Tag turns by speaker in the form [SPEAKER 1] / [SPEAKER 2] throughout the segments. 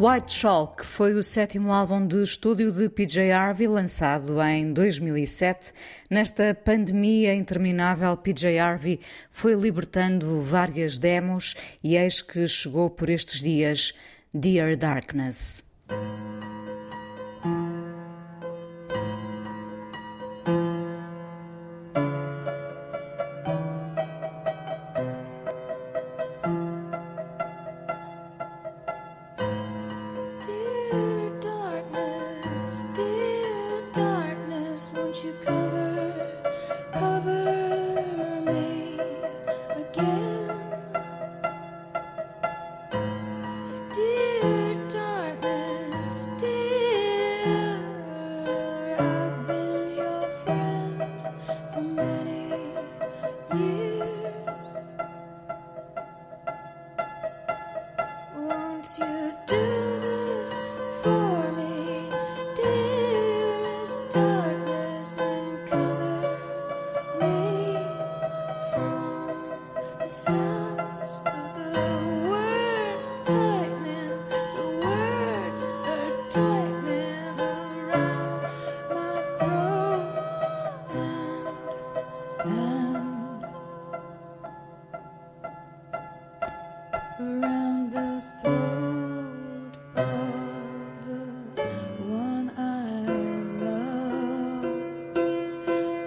[SPEAKER 1] White Chalk foi o sétimo álbum de estúdio de PJ Harvey, lançado em 2007. Nesta pandemia interminável, PJ Harvey foi libertando várias demos e eis que chegou por estes dias Dear Darkness. you do.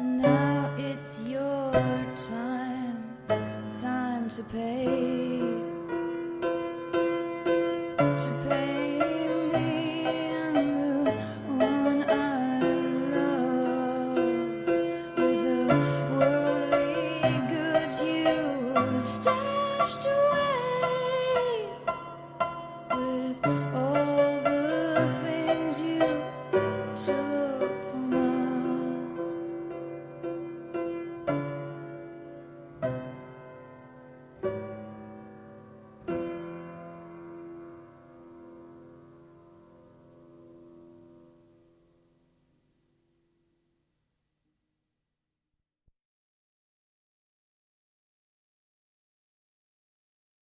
[SPEAKER 2] So now it's your time, time to pay, to pay.